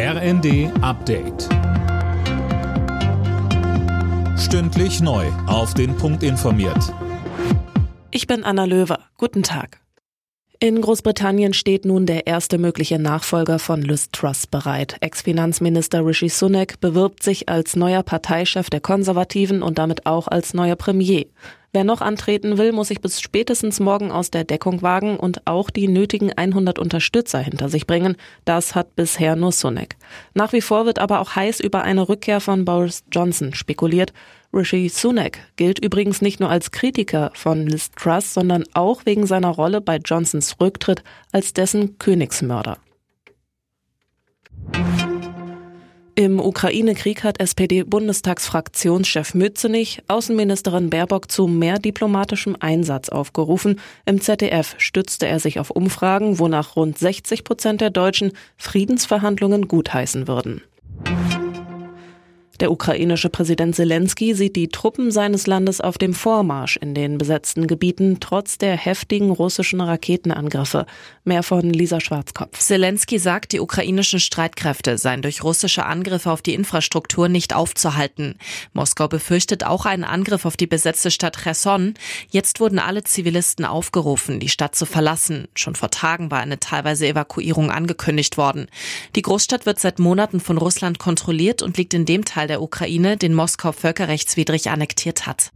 RND Update. Stündlich neu. Auf den Punkt informiert. Ich bin Anna Löwer. Guten Tag. In Großbritannien steht nun der erste mögliche Nachfolger von Liz Truss bereit. Ex-Finanzminister Rishi Sunak bewirbt sich als neuer Parteichef der Konservativen und damit auch als neuer Premier. Wer noch antreten will, muss sich bis spätestens morgen aus der Deckung wagen und auch die nötigen 100 Unterstützer hinter sich bringen. Das hat bisher nur Sunak. Nach wie vor wird aber auch heiß über eine Rückkehr von Boris Johnson spekuliert. Rishi Sunak gilt übrigens nicht nur als Kritiker von Liz Truss, sondern auch wegen seiner Rolle bei Johnsons Rücktritt als dessen Königsmörder. Im Ukraine-Krieg hat SPD-Bundestagsfraktionschef Mützenich Außenministerin Baerbock zu mehr diplomatischem Einsatz aufgerufen. Im ZDF stützte er sich auf Umfragen, wonach rund 60 Prozent der Deutschen Friedensverhandlungen gutheißen würden. Der ukrainische Präsident Zelensky sieht die Truppen seines Landes auf dem Vormarsch in den besetzten Gebieten trotz der heftigen russischen Raketenangriffe. Mehr von Lisa Schwarzkopf. Zelensky sagt, die ukrainischen Streitkräfte seien durch russische Angriffe auf die Infrastruktur nicht aufzuhalten. Moskau befürchtet auch einen Angriff auf die besetzte Stadt Cherson. Jetzt wurden alle Zivilisten aufgerufen, die Stadt zu verlassen. Schon vor Tagen war eine teilweise Evakuierung angekündigt worden. Die Großstadt wird seit Monaten von Russland kontrolliert und liegt in dem Teil der Ukraine, den Moskau völkerrechtswidrig annektiert hat.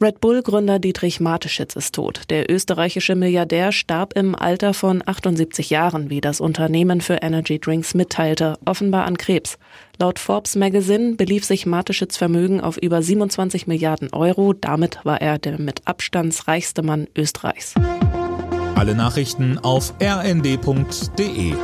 Red Bull-Gründer Dietrich Mateschitz ist tot. Der österreichische Milliardär starb im Alter von 78 Jahren, wie das Unternehmen für Energy Drinks mitteilte, offenbar an Krebs. Laut Forbes Magazine belief sich Mateschitz Vermögen auf über 27 Milliarden Euro. Damit war er der mit Abstands reichste Mann Österreichs. Alle Nachrichten auf rnd.de